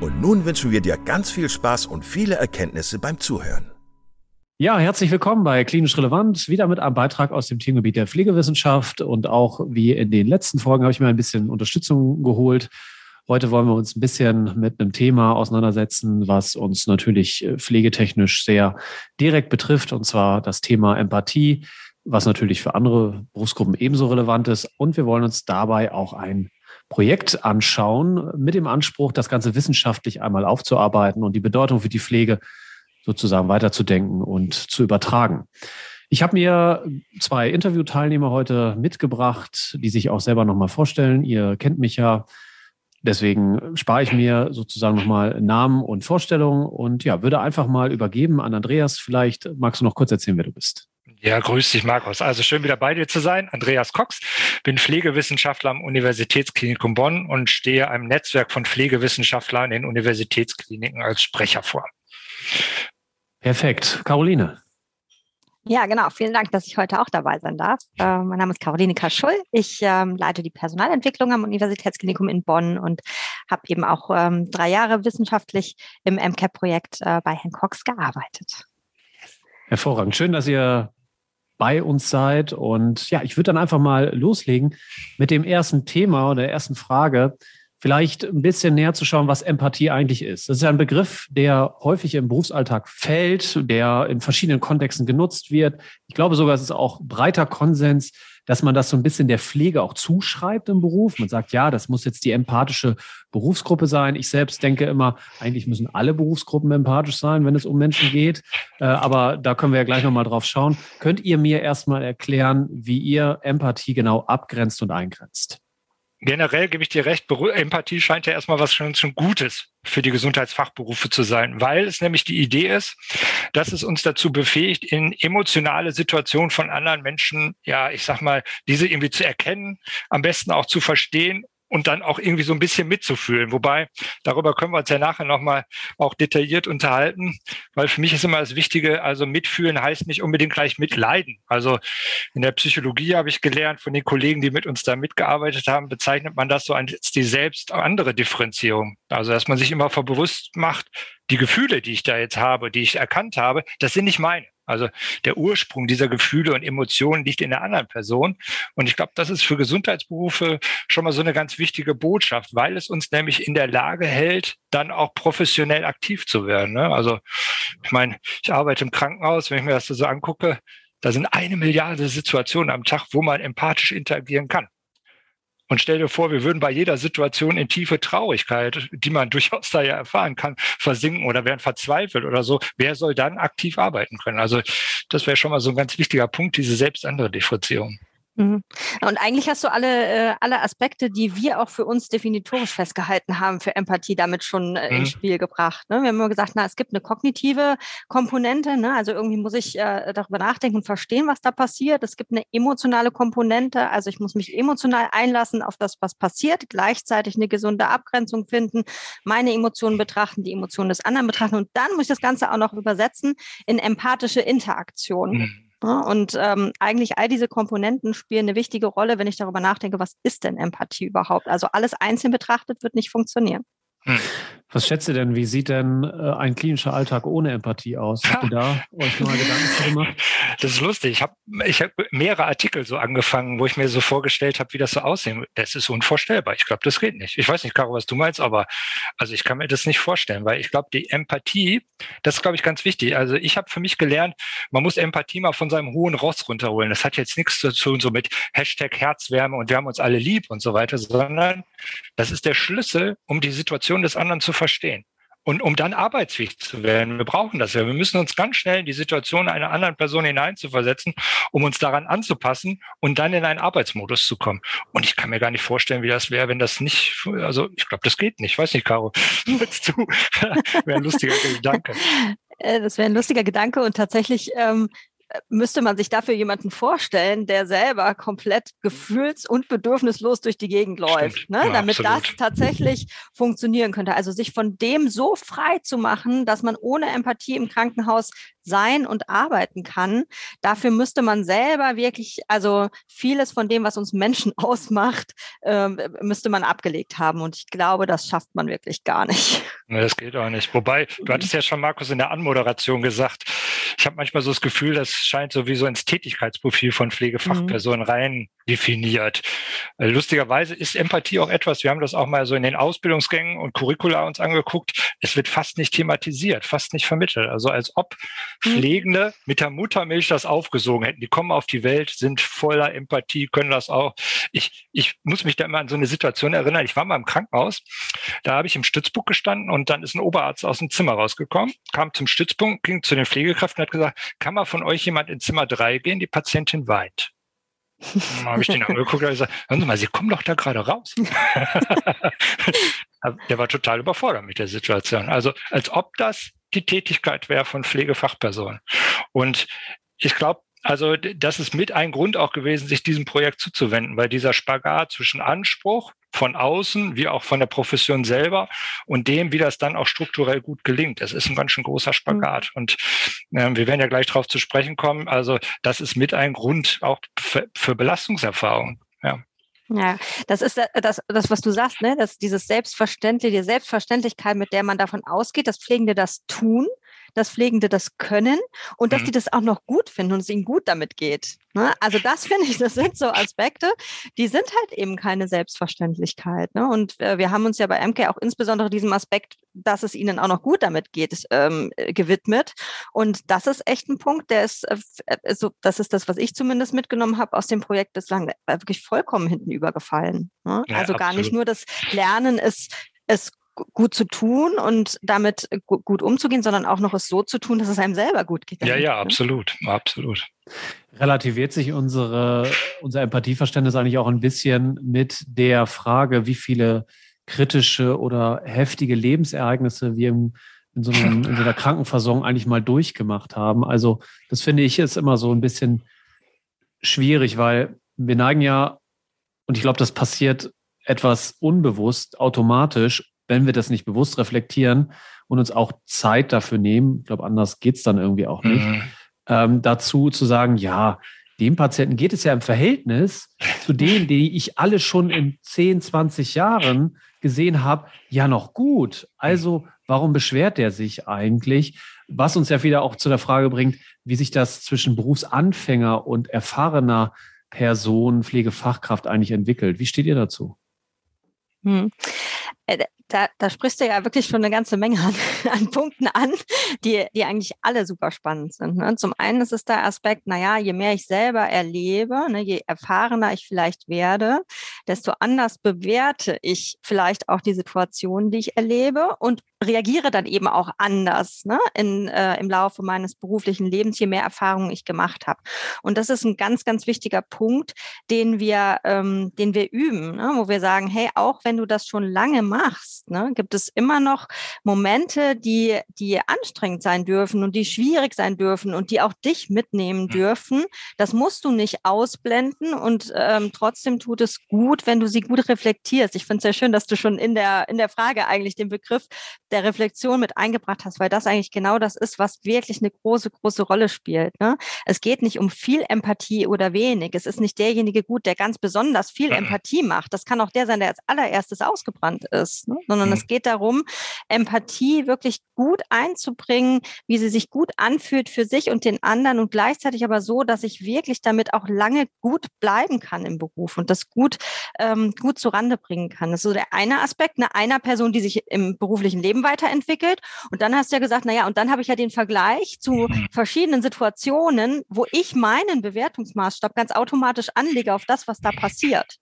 und nun wünschen wir dir ganz viel Spaß und viele Erkenntnisse beim Zuhören. Ja, herzlich willkommen bei Klinisch Relevant. Wieder mit einem Beitrag aus dem Themengebiet der Pflegewissenschaft. Und auch wie in den letzten Folgen habe ich mir ein bisschen Unterstützung geholt. Heute wollen wir uns ein bisschen mit einem Thema auseinandersetzen, was uns natürlich äh, pflegetechnisch sehr direkt betrifft, und zwar das Thema Empathie, was natürlich für andere Berufsgruppen ebenso relevant ist. Und wir wollen uns dabei auch ein Projekt anschauen, mit dem Anspruch, das Ganze wissenschaftlich einmal aufzuarbeiten und die Bedeutung für die Pflege sozusagen weiterzudenken und zu übertragen. Ich habe mir zwei Interviewteilnehmer heute mitgebracht, die sich auch selber nochmal vorstellen. Ihr kennt mich ja. Deswegen spare ich mir sozusagen nochmal Namen und Vorstellungen und ja, würde einfach mal übergeben an Andreas. Vielleicht magst du noch kurz erzählen, wer du bist. Ja, grüß dich, Markus. Also schön wieder bei dir zu sein. Andreas Cox, bin Pflegewissenschaftler am Universitätsklinikum Bonn und stehe einem Netzwerk von Pflegewissenschaftlern in Universitätskliniken als Sprecher vor. Perfekt. Caroline. Ja, genau. Vielen Dank, dass ich heute auch dabei sein darf. Äh, mein Name ist Caroline Kaschull. Ich ähm, leite die Personalentwicklung am Universitätsklinikum in Bonn und habe eben auch ähm, drei Jahre wissenschaftlich im MCAP-Projekt äh, bei Herrn Cox gearbeitet. Hervorragend. Schön, dass ihr bei uns seid. Und ja, ich würde dann einfach mal loslegen mit dem ersten Thema oder der ersten Frage vielleicht ein bisschen näher zu schauen, was Empathie eigentlich ist. Das ist ja ein Begriff, der häufig im Berufsalltag fällt, der in verschiedenen Kontexten genutzt wird. Ich glaube sogar, es ist auch breiter Konsens, dass man das so ein bisschen der Pflege auch zuschreibt im Beruf. Man sagt, ja, das muss jetzt die empathische Berufsgruppe sein. Ich selbst denke immer, eigentlich müssen alle Berufsgruppen empathisch sein, wenn es um Menschen geht. Äh, aber da können wir ja gleich nochmal drauf schauen. Könnt ihr mir erstmal erklären, wie ihr Empathie genau abgrenzt und eingrenzt? Generell gebe ich dir recht, Empathie scheint ja erstmal was schon, schon Gutes für die Gesundheitsfachberufe zu sein, weil es nämlich die Idee ist, dass es uns dazu befähigt, in emotionale Situationen von anderen Menschen, ja, ich sag mal, diese irgendwie zu erkennen, am besten auch zu verstehen und dann auch irgendwie so ein bisschen mitzufühlen. Wobei, darüber können wir uns ja nachher nochmal auch detailliert unterhalten, weil für mich ist immer das Wichtige, also mitfühlen heißt nicht unbedingt gleich mitleiden. Also in der Psychologie habe ich gelernt von den Kollegen, die mit uns da mitgearbeitet haben, bezeichnet man das so als die selbst andere Differenzierung. Also dass man sich immer bewusst macht, die Gefühle, die ich da jetzt habe, die ich erkannt habe, das sind nicht meine. Also der Ursprung dieser Gefühle und Emotionen liegt in der anderen Person. Und ich glaube, das ist für Gesundheitsberufe schon mal so eine ganz wichtige Botschaft, weil es uns nämlich in der Lage hält, dann auch professionell aktiv zu werden. Ne? Also ich meine, ich arbeite im Krankenhaus, wenn ich mir das so angucke, da sind eine Milliarde Situationen am Tag, wo man empathisch interagieren kann. Und stell dir vor, wir würden bei jeder Situation in tiefe Traurigkeit, die man durchaus da ja erfahren kann, versinken oder wären verzweifelt oder so. Wer soll dann aktiv arbeiten können? Also das wäre schon mal so ein ganz wichtiger Punkt, diese selbst andere Differenzierung. Mhm. Und eigentlich hast du alle, äh, alle Aspekte, die wir auch für uns definitorisch festgehalten haben, für Empathie damit schon äh, mhm. ins Spiel gebracht. Ne? Wir haben immer gesagt, na, es gibt eine kognitive Komponente, ne? also irgendwie muss ich äh, darüber nachdenken und verstehen, was da passiert. Es gibt eine emotionale Komponente, also ich muss mich emotional einlassen auf das, was passiert, gleichzeitig eine gesunde Abgrenzung finden, meine Emotionen betrachten, die Emotionen des anderen betrachten und dann muss ich das Ganze auch noch übersetzen in empathische Interaktion. Mhm. Und ähm, eigentlich all diese Komponenten spielen eine wichtige Rolle, wenn ich darüber nachdenke, was ist denn Empathie überhaupt? Also alles einzeln betrachtet wird nicht funktionieren. Hm. Was schätzt ihr denn, wie sieht denn äh, ein klinischer Alltag ohne Empathie aus? Habt ihr da euch mal Gedanken gemacht? Das ist lustig. Ich habe ich hab mehrere Artikel so angefangen, wo ich mir so vorgestellt habe, wie das so aussehen Das ist unvorstellbar. Ich glaube, das geht nicht. Ich weiß nicht, Caro, was du meinst, aber also ich kann mir das nicht vorstellen, weil ich glaube, die Empathie, das ist, glaube ich, ganz wichtig. Also ich habe für mich gelernt, man muss Empathie mal von seinem hohen Ross runterholen. Das hat jetzt nichts zu tun so mit Hashtag Herzwärme und wir haben uns alle lieb und so weiter, sondern das ist der Schlüssel, um die Situation des anderen zu verstehen. Und um dann arbeitsfähig zu werden, wir brauchen das ja. Wir müssen uns ganz schnell in die Situation einer anderen Person hineinzuversetzen, um uns daran anzupassen und dann in einen Arbeitsmodus zu kommen. Und ich kann mir gar nicht vorstellen, wie das wäre, wenn das nicht, also ich glaube, das geht nicht. Ich weiß nicht, Caro, willst du? wäre ein lustiger Gedanke. Äh, das wäre ein lustiger Gedanke und tatsächlich ähm, müsste man sich dafür jemanden vorstellen, der selber komplett gefühls- und bedürfnislos durch die Gegend läuft, ne? ja, damit absolut. das tatsächlich funktionieren könnte. Also sich von dem so frei zu machen, dass man ohne Empathie im Krankenhaus sein und arbeiten kann. Dafür müsste man selber wirklich, also vieles von dem, was uns Menschen ausmacht, äh, müsste man abgelegt haben. Und ich glaube, das schafft man wirklich gar nicht. Das geht auch nicht. Wobei, du hattest ja schon, Markus, in der Anmoderation gesagt, ich habe manchmal so das Gefühl, das scheint sowieso ins Tätigkeitsprofil von Pflegefachpersonen mhm. rein definiert. Äh, lustigerweise ist Empathie auch etwas, wir haben das auch mal so in den Ausbildungsgängen und Curricula uns angeguckt, es wird fast nicht thematisiert, fast nicht vermittelt. Also als ob mhm. Pflegende mit der Muttermilch das aufgesogen hätten. Die kommen auf die Welt, sind voller Empathie, können das auch. Ich, ich muss mich da immer an so eine Situation erinnern. Ich war mal im Krankenhaus, da habe ich im Stützpunkt gestanden und dann ist ein Oberarzt aus dem Zimmer rausgekommen, kam zum Stützpunkt, ging zu den Pflegekräften und hat gesagt, kann mal von euch jemand in Zimmer drei gehen? Die Patientin weint. Dann habe ich den angeguckt und gesagt, hören Sie mal, Sie kommen doch da gerade raus. Der war total überfordert mit der Situation. Also als ob das die Tätigkeit wäre von Pflegefachpersonen. Und ich glaube, also das ist mit ein Grund auch gewesen, sich diesem Projekt zuzuwenden, weil dieser Spagat zwischen Anspruch von außen wie auch von der Profession selber und dem, wie das dann auch strukturell gut gelingt. Das ist ein ganz schön großer Spagat. Mhm. Und äh, wir werden ja gleich darauf zu sprechen kommen. Also das ist mit ein Grund auch für, für Belastungserfahrung. Ja. Ja, das ist das, das, was du sagst, ne? dass dieses Selbstverständliche, die Selbstverständlichkeit, mit der man davon ausgeht, dass Pflegende das tun, dass Pflegende das können und dass mhm. die das auch noch gut finden und es ihnen gut damit geht. Ne? Also das finde ich, das sind so Aspekte, die sind halt eben keine Selbstverständlichkeit. Ne? Und äh, wir haben uns ja bei MK auch insbesondere diesem Aspekt, dass es ihnen auch noch gut damit geht, ähm, gewidmet. Und das ist echt ein Punkt, der ist, äh, äh so, das ist das, was ich zumindest mitgenommen habe aus dem Projekt bislang, äh, wirklich vollkommen hinten übergefallen. Ne? Ja, also gar absolut. nicht nur das Lernen ist, es gut zu tun und damit gut umzugehen, sondern auch noch es so zu tun, dass es einem selber gut geht. Ja, ja, ne? absolut, absolut. Relativiert sich unsere, unser Empathieverständnis eigentlich auch ein bisschen mit der Frage, wie viele kritische oder heftige Lebensereignisse wir im, in, so einem, in so einer Krankenversorgung eigentlich mal durchgemacht haben. Also das finde ich ist immer so ein bisschen schwierig, weil wir neigen ja, und ich glaube, das passiert etwas unbewusst, automatisch, wenn wir das nicht bewusst reflektieren und uns auch Zeit dafür nehmen, ich glaube, anders geht es dann irgendwie auch nicht, mhm. ähm, dazu zu sagen, ja, dem Patienten geht es ja im Verhältnis zu denen, die ich alle schon in 10, 20 Jahren gesehen habe, ja noch gut. Also warum beschwert der sich eigentlich? Was uns ja wieder auch zu der Frage bringt, wie sich das zwischen Berufsanfänger und erfahrener Person, Pflegefachkraft eigentlich entwickelt. Wie steht ihr dazu? Hm. Da, da sprichst du ja wirklich schon eine ganze Menge an, an Punkten an, die, die eigentlich alle super spannend sind. Ne? Zum einen ist es der Aspekt, naja, je mehr ich selber erlebe, ne, je erfahrener ich vielleicht werde, desto anders bewerte ich vielleicht auch die Situation, die ich erlebe und reagiere dann eben auch anders ne, in, äh, im Laufe meines beruflichen Lebens, je mehr Erfahrungen ich gemacht habe. Und das ist ein ganz, ganz wichtiger Punkt, den wir, ähm, den wir üben, ne, wo wir sagen, hey, auch wenn du das schon lange machst, hast, ne, gibt es immer noch Momente, die, die anstrengend sein dürfen und die schwierig sein dürfen und die auch dich mitnehmen hm. dürfen. Das musst du nicht ausblenden und ähm, trotzdem tut es gut, wenn du sie gut reflektierst. Ich finde es sehr schön, dass du schon in der, in der Frage eigentlich den Begriff der Reflexion mit eingebracht hast, weil das eigentlich genau das ist, was wirklich eine große, große Rolle spielt. Ne? Es geht nicht um viel Empathie oder wenig. Es ist nicht derjenige gut, der ganz besonders viel Empathie macht. Das kann auch der sein, der als allererstes ausgebrannt ist, ne? Sondern mhm. es geht darum, Empathie wirklich gut einzubringen, wie sie sich gut anfühlt für sich und den anderen und gleichzeitig aber so, dass ich wirklich damit auch lange gut bleiben kann im Beruf und das gut, ähm, gut zurande bringen kann. Das ist so der eine Aspekt, eine einer Person, die sich im beruflichen Leben weiterentwickelt. Und dann hast du ja gesagt, na ja, und dann habe ich ja den Vergleich zu mhm. verschiedenen Situationen, wo ich meinen Bewertungsmaßstab ganz automatisch anlege auf das, was da passiert.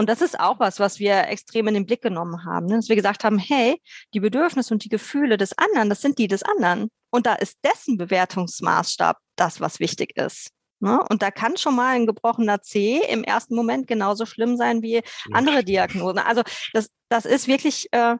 Und das ist auch was, was wir extrem in den Blick genommen haben. Ne? Dass wir gesagt haben, hey, die Bedürfnisse und die Gefühle des anderen, das sind die des anderen. Und da ist dessen Bewertungsmaßstab das, was wichtig ist. Ne? Und da kann schon mal ein gebrochener C im ersten Moment genauso schlimm sein wie andere Diagnosen. Also das, das ist wirklich, äh,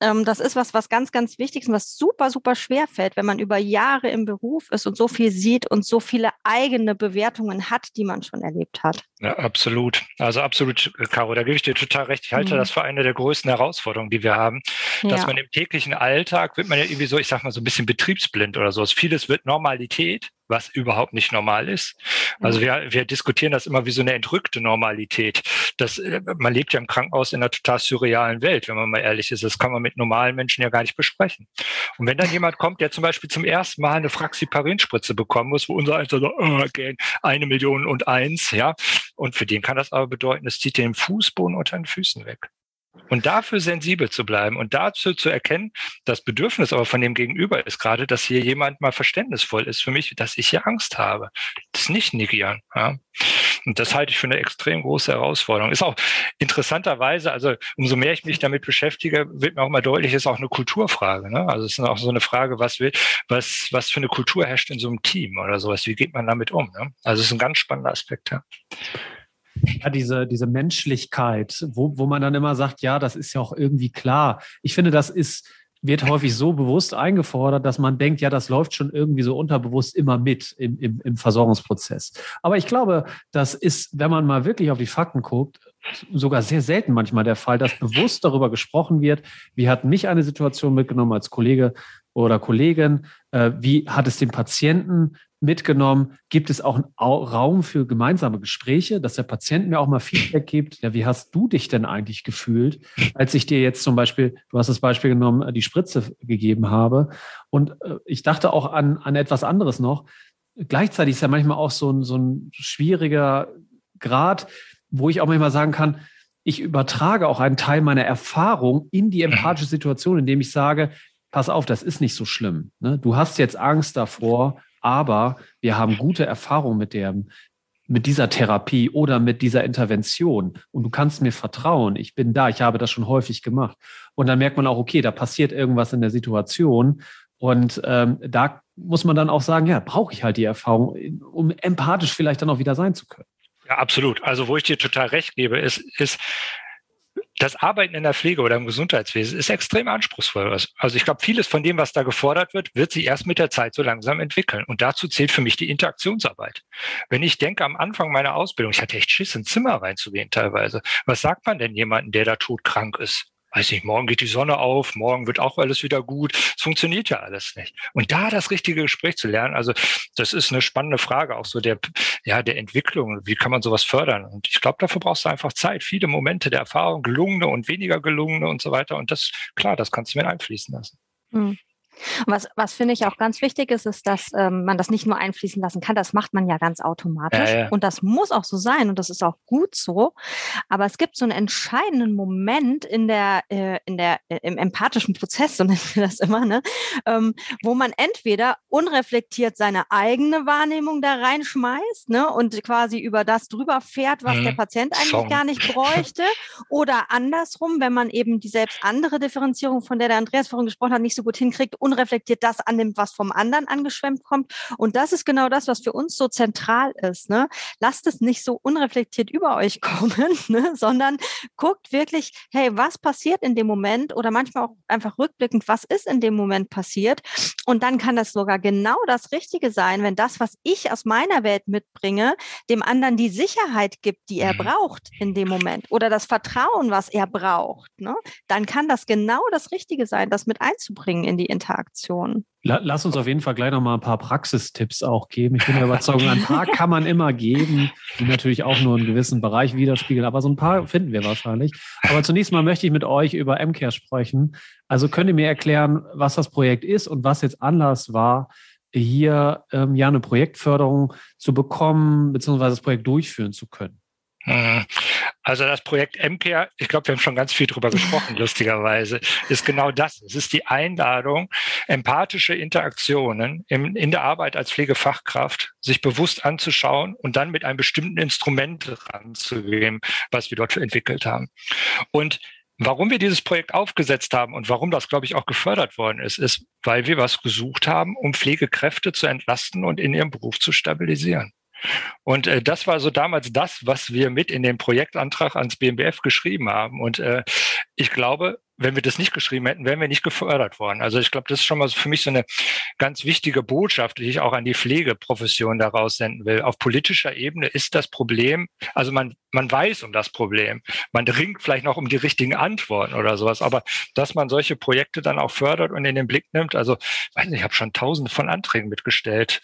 ähm, das ist was, was ganz, ganz wichtig ist und was super, super schwer fällt, wenn man über Jahre im Beruf ist und so viel sieht und so viele eigene Bewertungen hat, die man schon erlebt hat. Ja, absolut. Also absolut, Caro, da gebe ich dir total recht. Ich halte mhm. das für eine der größten Herausforderungen, die wir haben, dass ja. man im täglichen Alltag wird man ja irgendwie so, ich sag mal so ein bisschen betriebsblind oder so. Vieles wird Normalität was überhaupt nicht normal ist. Also wir, wir diskutieren das immer wie so eine entrückte Normalität. Das, äh, man lebt ja im Krankenhaus in einer total surrealen Welt, wenn man mal ehrlich ist. Das kann man mit normalen Menschen ja gar nicht besprechen. Und wenn dann jemand kommt, der zum Beispiel zum ersten Mal eine Fraxiparin-Spritze bekommen muss, wo unser Einzelner so, oh, okay, eine Million und eins, ja, und für den kann das aber bedeuten, es zieht den Fußboden unter den Füßen weg. Und dafür sensibel zu bleiben und dazu zu erkennen, das Bedürfnis aber von dem Gegenüber ist gerade, dass hier jemand mal verständnisvoll ist für mich, dass ich hier Angst habe. Das nicht negieren. Ja. Und das halte ich für eine extrem große Herausforderung. Ist auch interessanterweise, also umso mehr ich mich damit beschäftige, wird mir auch mal deutlich, ist auch eine Kulturfrage. Ne? Also es ist auch so eine Frage, was will, was, was für eine Kultur herrscht in so einem Team oder sowas? Wie geht man damit um? Ne? Also es ist ein ganz spannender Aspekt. Ja ja, diese, diese Menschlichkeit, wo, wo man dann immer sagt, ja, das ist ja auch irgendwie klar. Ich finde, das ist, wird häufig so bewusst eingefordert, dass man denkt, ja, das läuft schon irgendwie so unterbewusst immer mit im, im, im Versorgungsprozess. Aber ich glaube, das ist, wenn man mal wirklich auf die Fakten guckt, sogar sehr selten manchmal der Fall, dass bewusst darüber gesprochen wird, wie hat mich eine Situation mitgenommen als Kollege oder Kollegin, äh, wie hat es den Patienten mitgenommen, gibt es auch einen Raum für gemeinsame Gespräche, dass der Patient mir auch mal Feedback gibt. Ja, wie hast du dich denn eigentlich gefühlt, als ich dir jetzt zum Beispiel, du hast das Beispiel genommen, äh, die Spritze gegeben habe. Und äh, ich dachte auch an, an etwas anderes noch. Gleichzeitig ist ja manchmal auch so ein, so ein schwieriger Grad, wo ich auch manchmal sagen kann, ich übertrage auch einen Teil meiner Erfahrung in die empathische Situation, indem ich sage, pass auf, das ist nicht so schlimm. Ne? Du hast jetzt Angst davor, aber wir haben gute Erfahrungen mit der, mit dieser Therapie oder mit dieser Intervention. Und du kannst mir vertrauen. Ich bin da. Ich habe das schon häufig gemacht. Und dann merkt man auch, okay, da passiert irgendwas in der Situation. Und ähm, da muss man dann auch sagen, ja, brauche ich halt die Erfahrung, um empathisch vielleicht dann auch wieder sein zu können. Ja, absolut. Also wo ich dir total recht gebe, ist, ist das Arbeiten in der Pflege oder im Gesundheitswesen ist extrem anspruchsvoll. Also ich glaube, vieles von dem, was da gefordert wird, wird sich erst mit der Zeit so langsam entwickeln. Und dazu zählt für mich die Interaktionsarbeit. Wenn ich denke, am Anfang meiner Ausbildung, ich hatte echt Schiss, ins Zimmer reinzugehen teilweise. Was sagt man denn jemandem, der da todkrank ist? Weiß nicht, morgen geht die Sonne auf, morgen wird auch alles wieder gut. Es funktioniert ja alles nicht. Und da das richtige Gespräch zu lernen, also das ist eine spannende Frage, auch so der, ja, der Entwicklung. Wie kann man sowas fördern? Und ich glaube, dafür brauchst du einfach Zeit, viele Momente der Erfahrung, gelungene und weniger gelungene und so weiter. Und das, klar, das kannst du mir einfließen lassen. Mhm. Was, was finde ich auch ganz wichtig ist, ist, dass ähm, man das nicht nur einfließen lassen kann. Das macht man ja ganz automatisch. Ja, ja. Und das muss auch so sein und das ist auch gut so. Aber es gibt so einen entscheidenden Moment in der, äh, in der, äh, im empathischen Prozess, so nennen wir das immer, ne? Ähm, wo man entweder unreflektiert seine eigene Wahrnehmung da reinschmeißt ne? und quasi über das drüber fährt, was mhm. der Patient eigentlich Song. gar nicht bräuchte. Oder andersrum, wenn man eben die selbst andere Differenzierung, von der der Andreas vorhin gesprochen hat, nicht so gut hinkriegt, unreflektiert das annimmt, was vom anderen angeschwemmt kommt. Und das ist genau das, was für uns so zentral ist. Ne? Lasst es nicht so unreflektiert über euch kommen, ne? sondern guckt wirklich, hey, was passiert in dem Moment oder manchmal auch einfach rückblickend, was ist in dem Moment passiert. Und dann kann das sogar genau das Richtige sein, wenn das, was ich aus meiner Welt mitbringe, dem anderen die Sicherheit gibt, die er mhm. braucht in dem Moment oder das Vertrauen, was er braucht. Ne? Dann kann das genau das Richtige sein, das mit einzubringen in die Interaktion. Lass uns auf jeden Fall gleich noch mal ein paar Praxistipps auch geben. Ich bin der Überzeugung, ein paar kann man immer geben, die natürlich auch nur einen gewissen Bereich widerspiegeln, aber so ein paar finden wir wahrscheinlich. Aber zunächst mal möchte ich mit euch über MCare sprechen. Also könnt ihr mir erklären, was das Projekt ist und was jetzt Anlass war, hier ähm, ja eine Projektförderung zu bekommen, beziehungsweise das Projekt durchführen zu können? Hm. Also das Projekt MCare, ich glaube, wir haben schon ganz viel drüber gesprochen, lustigerweise, ist genau das. Es ist die Einladung, empathische Interaktionen im, in der Arbeit als Pflegefachkraft sich bewusst anzuschauen und dann mit einem bestimmten Instrument ranzugehen, was wir dort entwickelt haben. Und Warum wir dieses Projekt aufgesetzt haben und warum das, glaube ich, auch gefördert worden ist, ist, weil wir was gesucht haben, um Pflegekräfte zu entlasten und in ihrem Beruf zu stabilisieren. Und äh, das war so damals das, was wir mit in den Projektantrag ans BMBF geschrieben haben. Und äh, ich glaube, wenn wir das nicht geschrieben hätten, wären wir nicht gefördert worden. Also ich glaube, das ist schon mal für mich so eine ganz wichtige Botschaft, die ich auch an die Pflegeprofession daraus senden will. Auf politischer Ebene ist das Problem, also man, man weiß um das Problem. Man ringt vielleicht noch um die richtigen Antworten oder sowas. Aber dass man solche Projekte dann auch fördert und in den Blick nimmt, also weiß nicht, ich habe schon tausende von Anträgen mitgestellt.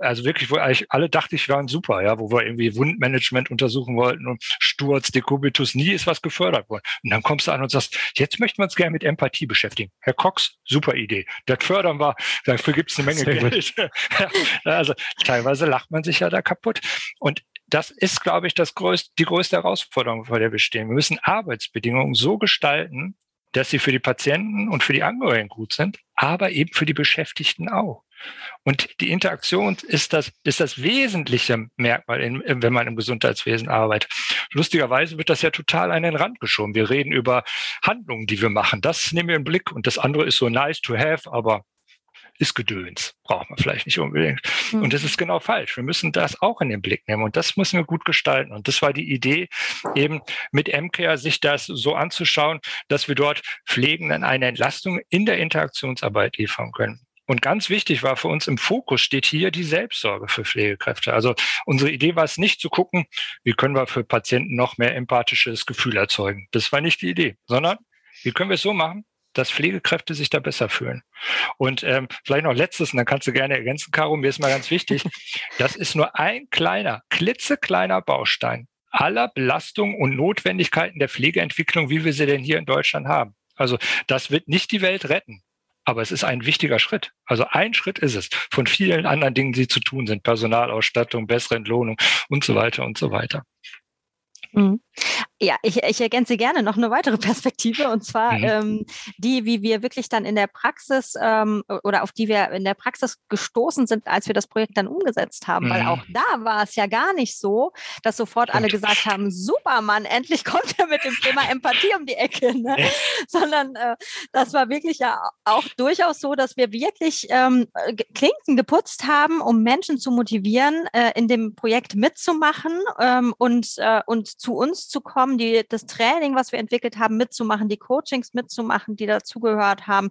Also wirklich, wo eigentlich alle dachte ich, waren super, ja, wo wir irgendwie Wundmanagement untersuchen wollten und Sturz, Dekubitus, nie ist was gefördert worden. Und dann kommst du an und sagst, jetzt möchten wir uns gerne mit Empathie beschäftigen. Herr Cox, super Idee. Das fördern wir, dafür gibt es eine Menge Geld. also teilweise lacht man sich ja da kaputt. Und das ist, glaube ich, das größte, die größte Herausforderung, vor der wir stehen. Wir müssen Arbeitsbedingungen so gestalten, dass sie für die Patienten und für die Angehörigen gut sind, aber eben für die Beschäftigten auch. Und die Interaktion ist das, ist das wesentliche Merkmal, in, wenn man im Gesundheitswesen arbeitet. Lustigerweise wird das ja total an den Rand geschoben. Wir reden über Handlungen, die wir machen. Das nehmen wir im Blick. Und das andere ist so nice to have, aber ist Gedöns. Braucht man vielleicht nicht unbedingt. Mhm. Und das ist genau falsch. Wir müssen das auch in den Blick nehmen. Und das müssen wir gut gestalten. Und das war die Idee, eben mit MCare sich das so anzuschauen, dass wir dort Pflegenden eine Entlastung in der Interaktionsarbeit liefern können. Und ganz wichtig war für uns im Fokus steht hier die Selbstsorge für Pflegekräfte. Also unsere Idee war es nicht zu gucken, wie können wir für Patienten noch mehr empathisches Gefühl erzeugen. Das war nicht die Idee, sondern wie können wir es so machen, dass Pflegekräfte sich da besser fühlen. Und ähm, vielleicht noch letztes, und dann kannst du gerne ergänzen, Caro, mir ist mal ganz wichtig, das ist nur ein kleiner, klitzekleiner Baustein aller Belastungen und Notwendigkeiten der Pflegeentwicklung, wie wir sie denn hier in Deutschland haben. Also das wird nicht die Welt retten. Aber es ist ein wichtiger Schritt. Also ein Schritt ist es von vielen anderen Dingen, die zu tun sind. Personalausstattung, bessere Entlohnung und so weiter und so weiter. Ja, ich, ich ergänze gerne noch eine weitere Perspektive und zwar mhm. ähm, die, wie wir wirklich dann in der Praxis ähm, oder auf die wir in der Praxis gestoßen sind, als wir das Projekt dann umgesetzt haben. Mhm. Weil auch da war es ja gar nicht so, dass sofort alle gesagt haben, super Mann, endlich kommt er mit dem Thema Empathie um die Ecke. Ne? Sondern äh, das war wirklich ja auch durchaus so, dass wir wirklich ähm, Klinken geputzt haben, um Menschen zu motivieren, äh, in dem Projekt mitzumachen ähm, und, äh, und zu uns zu kommen bekommen, die, das Training, was wir entwickelt haben, mitzumachen, die Coachings mitzumachen, die dazugehört haben.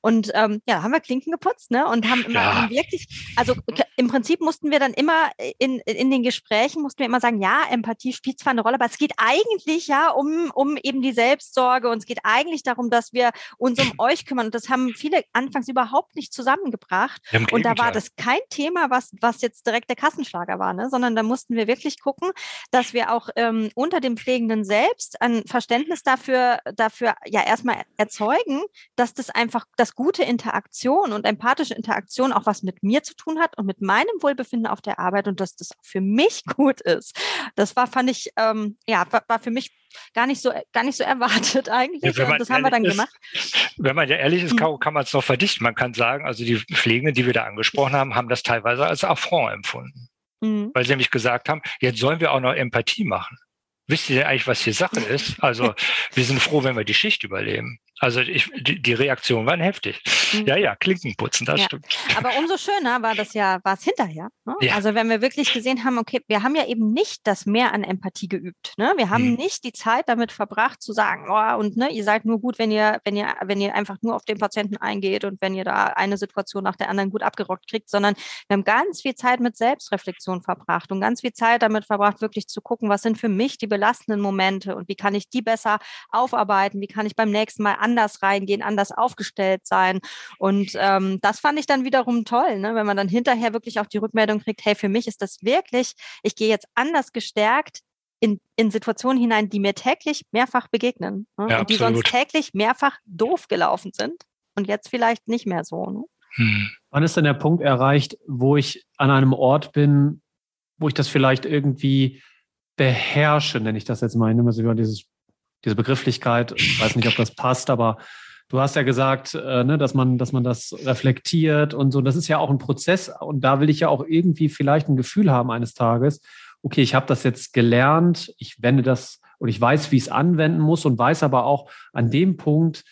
Und ähm, ja, haben wir Klinken geputzt, ne? Und haben immer ja. wirklich, also im Prinzip mussten wir dann immer in, in den Gesprächen, mussten wir immer sagen, ja, Empathie spielt zwar eine Rolle, aber es geht eigentlich ja um, um eben die Selbstsorge und es geht eigentlich darum, dass wir uns um euch kümmern. Und das haben viele anfangs überhaupt nicht zusammengebracht. Und da war das kein Thema, was, was jetzt direkt der Kassenschlager war, ne? sondern da mussten wir wirklich gucken, dass wir auch ähm, unter dem pflegenden Patienten selbst ein Verständnis dafür, dafür ja erstmal erzeugen, dass das einfach, das gute Interaktion und empathische Interaktion auch was mit mir zu tun hat und mit meinem Wohlbefinden auf der Arbeit und dass das für mich gut ist. Das war, fand ich, ähm, ja, war, war für mich gar nicht so gar nicht so erwartet eigentlich. Ja, das haben wir dann ist, gemacht. Wenn man ja ehrlich ist, mhm. kann man es noch verdichten. Man kann sagen, also die Pflegenden, die wir da angesprochen haben, haben das teilweise als Affront empfunden. Mhm. Weil sie nämlich gesagt haben, jetzt sollen wir auch noch Empathie machen wisst ihr eigentlich, was hier Sache ist? Also wir sind froh, wenn wir die Schicht überleben. Also ich, die, die Reaktionen waren heftig. Mhm. Ja, ja, Klinken putzen, das ja. stimmt. Aber umso schöner war das ja, war es hinterher. Ne? Ja. Also wenn wir wirklich gesehen haben, okay, wir haben ja eben nicht das Mehr an Empathie geübt. Ne? Wir haben mhm. nicht die Zeit damit verbracht zu sagen, oh, und ne, ihr seid nur gut, wenn ihr, wenn ihr, wenn ihr einfach nur auf den Patienten eingeht und wenn ihr da eine Situation nach der anderen gut abgerockt kriegt, sondern wir haben ganz viel Zeit mit Selbstreflexion verbracht und ganz viel Zeit damit verbracht, wirklich zu gucken, was sind für mich die belastenden Momente und wie kann ich die besser aufarbeiten, wie kann ich beim nächsten Mal anders reingehen, anders aufgestellt sein. Und ähm, das fand ich dann wiederum toll, ne? wenn man dann hinterher wirklich auch die Rückmeldung kriegt, hey, für mich ist das wirklich, ich gehe jetzt anders gestärkt in, in Situationen hinein, die mir täglich mehrfach begegnen ne? ja, und die sonst täglich mehrfach doof gelaufen sind und jetzt vielleicht nicht mehr so. Ne? Hm. Wann ist denn der Punkt erreicht, wo ich an einem Ort bin, wo ich das vielleicht irgendwie beherrsche, nenne ich das jetzt mal. Ich nehme dieses, diese Begrifflichkeit. Ich weiß nicht, ob das passt, aber du hast ja gesagt, äh, ne, dass man, dass man das reflektiert und so. Das ist ja auch ein Prozess und da will ich ja auch irgendwie vielleicht ein Gefühl haben eines Tages. Okay, ich habe das jetzt gelernt, ich wende das und ich weiß, wie ich es anwenden muss und weiß aber auch an dem Punkt,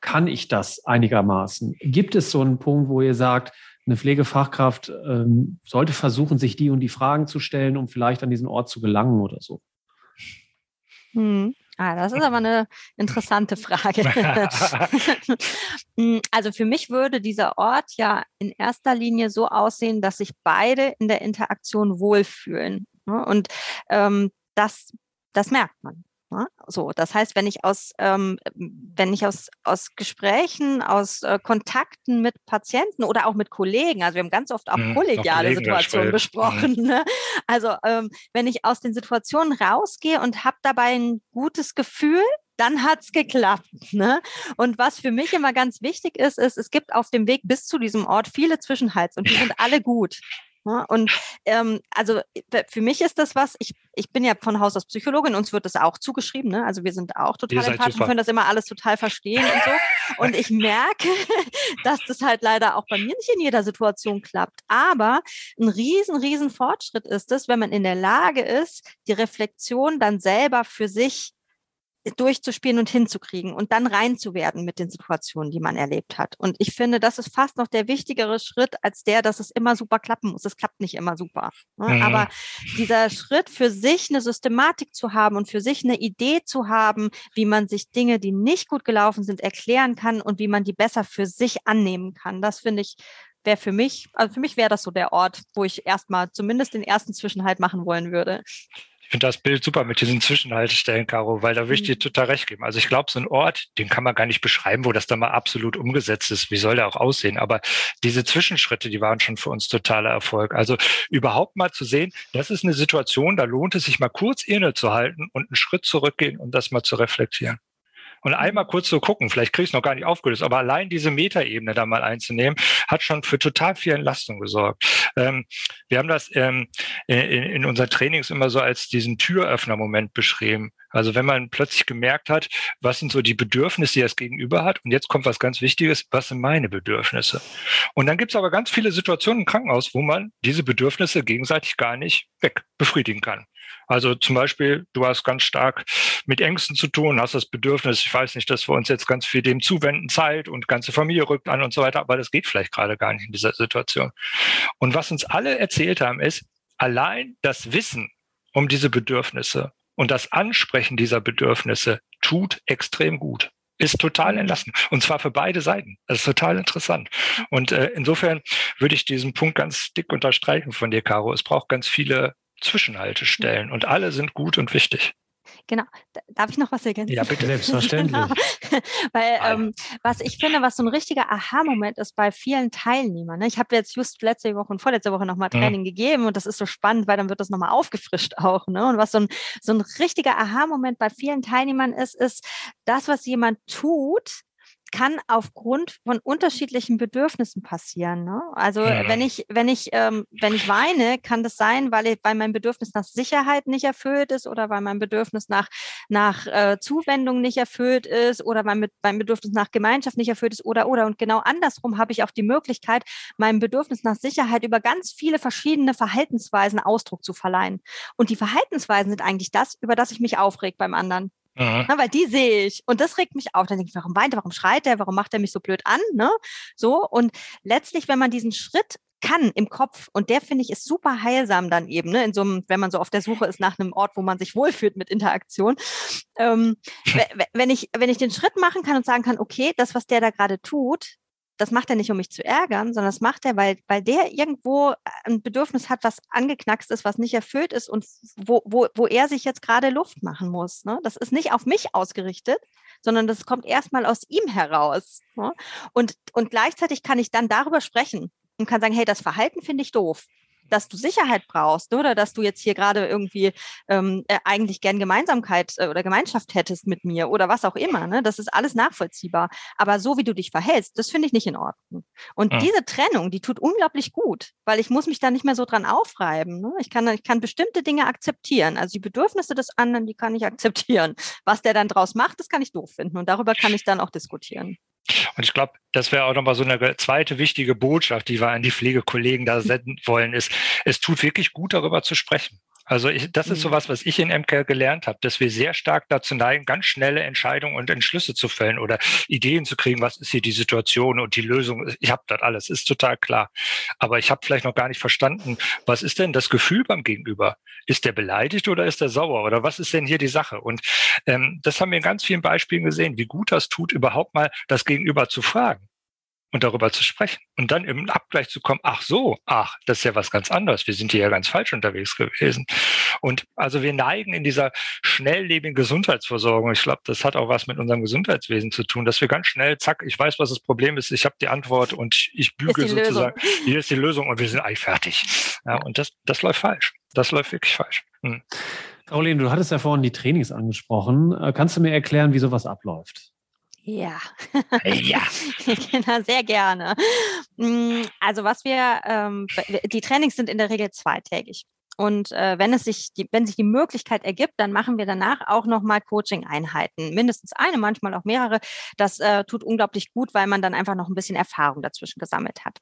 kann ich das einigermaßen? Gibt es so einen Punkt, wo ihr sagt, eine Pflegefachkraft ähm, sollte versuchen, sich die und die Fragen zu stellen, um vielleicht an diesen Ort zu gelangen oder so. Hm. Ah, das ist aber eine interessante Frage. Hm, also für mich würde dieser Ort ja in erster Linie so aussehen, dass sich beide in der Interaktion wohlfühlen. Ne? Und ähm, das, das merkt man. Ne? So, das heißt, wenn ich aus, ähm, wenn ich aus, aus Gesprächen, aus äh, Kontakten mit Patienten oder auch mit Kollegen, also wir haben ganz oft auch mhm, kollegiale Situationen besprochen. Mhm. Ne? Also ähm, wenn ich aus den Situationen rausgehe und habe dabei ein gutes Gefühl, dann hat es geklappt. Ne? Und was für mich immer ganz wichtig ist, ist, es gibt auf dem Weg bis zu diesem Ort viele Zwischenhals und die sind alle gut. Ne? Und ähm, also für mich ist das was, ich, ich bin ja von Haus aus Psychologin, uns wird das auch zugeschrieben, ne? Also wir sind auch total empathisch und können das immer alles total verstehen und so. Und ich merke, dass das halt leider auch bei mir nicht in jeder Situation klappt. Aber ein riesen, riesen Fortschritt ist es, wenn man in der Lage ist, die Reflexion dann selber für sich durchzuspielen und hinzukriegen und dann reinzuwerden mit den Situationen, die man erlebt hat. Und ich finde, das ist fast noch der wichtigere Schritt als der, dass es immer super klappen muss. Es klappt nicht immer super. Ne? Mhm. Aber dieser Schritt für sich eine Systematik zu haben und für sich eine Idee zu haben, wie man sich Dinge, die nicht gut gelaufen sind, erklären kann und wie man die besser für sich annehmen kann, das finde ich wäre für mich, also für mich wäre das so der Ort, wo ich erstmal zumindest den ersten Zwischenhalt machen wollen würde finde das Bild super mit diesen Zwischenhaltestellen, Caro, weil da will ich dir mhm. total recht geben. Also ich glaube, so ein Ort, den kann man gar nicht beschreiben, wo das dann mal absolut umgesetzt ist. Wie soll der auch aussehen? Aber diese Zwischenschritte, die waren schon für uns totaler Erfolg. Also überhaupt mal zu sehen, das ist eine Situation, da lohnt es sich mal kurz innezuhalten und einen Schritt zurückgehen und das mal zu reflektieren und einmal kurz zu gucken, vielleicht kriege ich es noch gar nicht aufgelöst, aber allein diese Metaebene da mal einzunehmen, hat schon für total viel Entlastung gesorgt. Ähm, wir haben das ähm, in, in unseren Trainings immer so als diesen Türöffner-Moment beschrieben. Also wenn man plötzlich gemerkt hat, was sind so die Bedürfnisse, die das Gegenüber hat, und jetzt kommt was ganz Wichtiges, was sind meine Bedürfnisse? Und dann gibt es aber ganz viele Situationen im Krankenhaus, wo man diese Bedürfnisse gegenseitig gar nicht weg befriedigen kann. Also zum Beispiel, du hast ganz stark mit Ängsten zu tun, hast das Bedürfnis, ich weiß nicht, dass wir uns jetzt ganz viel dem zuwenden, Zeit und ganze Familie rückt an und so weiter, aber das geht vielleicht gerade gar nicht in dieser Situation. Und was uns alle erzählt haben, ist, allein das Wissen um diese Bedürfnisse und das Ansprechen dieser Bedürfnisse tut extrem gut ist total entlassen. Und zwar für beide Seiten. Das ist total interessant. Und äh, insofern würde ich diesen Punkt ganz dick unterstreichen von dir, Caro. Es braucht ganz viele Zwischenhaltestellen und alle sind gut und wichtig. Genau. Darf ich noch was ergänzen? Ja, bitte, selbstverständlich. genau. Weil ähm, was ich finde, was so ein richtiger Aha-Moment ist bei vielen Teilnehmern. Ne? Ich habe jetzt just letzte Woche und vorletzte Woche nochmal mhm. Training mhm. gegeben und das ist so spannend, weil dann wird das nochmal aufgefrischt auch. Ne? Und was so ein, so ein richtiger Aha-Moment bei vielen Teilnehmern ist, ist das, was jemand tut, kann aufgrund von unterschiedlichen Bedürfnissen passieren. Ne? Also ja. wenn ich, wenn ich, ähm, wenn ich weine, kann das sein, weil, ich, weil mein Bedürfnis nach Sicherheit nicht erfüllt ist oder weil mein Bedürfnis nach, nach äh, Zuwendung nicht erfüllt ist oder weil mit, mein Bedürfnis nach Gemeinschaft nicht erfüllt ist oder oder. Und genau andersrum habe ich auch die Möglichkeit, meinem Bedürfnis nach Sicherheit über ganz viele verschiedene Verhaltensweisen Ausdruck zu verleihen. Und die Verhaltensweisen sind eigentlich das, über das ich mich aufreg beim anderen. Mhm. Na, weil die sehe ich und das regt mich auf. Dann denke ich, warum weint er, warum schreit er, warum macht er mich so blöd an? Ne? So und letztlich, wenn man diesen Schritt kann im Kopf. Und der finde ich ist super heilsam dann eben, ne? in so einem, wenn man so auf der Suche ist nach einem Ort, wo man sich wohlfühlt mit Interaktion. Ähm, wenn ich, wenn ich den Schritt machen kann und sagen kann, okay, das, was der da gerade tut, das macht er nicht, um mich zu ärgern, sondern das macht er, weil, weil der irgendwo ein Bedürfnis hat, was angeknackst ist, was nicht erfüllt ist und wo, wo, wo er sich jetzt gerade Luft machen muss. Ne? Das ist nicht auf mich ausgerichtet, sondern das kommt erstmal aus ihm heraus. Ne? Und, und gleichzeitig kann ich dann darüber sprechen und kann sagen, hey, das Verhalten finde ich doof dass du Sicherheit brauchst oder dass du jetzt hier gerade irgendwie ähm, äh, eigentlich gern Gemeinsamkeit äh, oder Gemeinschaft hättest mit mir oder was auch immer. Ne? Das ist alles nachvollziehbar. Aber so wie du dich verhältst, das finde ich nicht in Ordnung. Und ja. diese Trennung, die tut unglaublich gut, weil ich muss mich da nicht mehr so dran aufreiben. Ne? Ich, kann, ich kann bestimmte Dinge akzeptieren. Also die Bedürfnisse des anderen, die kann ich akzeptieren. Was der dann draus macht, das kann ich doof finden. Und darüber kann ich dann auch diskutieren. Und ich glaube, das wäre auch nochmal so eine zweite wichtige Botschaft, die wir an die Pflegekollegen da senden wollen, ist, es tut wirklich gut, darüber zu sprechen. Also ich, das ist so mhm. was, was ich in MCARE gelernt habe, dass wir sehr stark dazu neigen, ganz schnelle Entscheidungen und Entschlüsse zu fällen oder Ideen zu kriegen, was ist hier die Situation und die Lösung. Ich habe das alles, ist total klar. Aber ich habe vielleicht noch gar nicht verstanden, was ist denn das Gefühl beim Gegenüber? Ist der beleidigt oder ist der sauer? Oder was ist denn hier die Sache? Und ähm, das haben wir in ganz vielen Beispielen gesehen, wie gut das tut, überhaupt mal das Gegenüber zu fragen und darüber zu sprechen und dann im Abgleich zu kommen, ach so, ach, das ist ja was ganz anderes. Wir sind hier ja ganz falsch unterwegs gewesen. Und also wir neigen in dieser schnelllebigen Gesundheitsversorgung. Ich glaube, das hat auch was mit unserem Gesundheitswesen zu tun, dass wir ganz schnell, zack, ich weiß, was das Problem ist, ich habe die Antwort und ich bügel sozusagen, Lösung. hier ist die Lösung und wir sind eigentlich fertig. Ja, und das, das läuft falsch. Das läuft wirklich falsch. Hm. Caroline, du hattest ja vorhin die Trainings angesprochen. Äh, kannst du mir erklären, wie sowas abläuft? Ja. Ja. genau, sehr gerne. Mm, also was wir, ähm, die Trainings sind in der Regel zweitägig. Und äh, wenn es sich, die, wenn sich die Möglichkeit ergibt, dann machen wir danach auch nochmal Coaching-Einheiten. Mindestens eine, manchmal auch mehrere. Das äh, tut unglaublich gut, weil man dann einfach noch ein bisschen Erfahrung dazwischen gesammelt hat.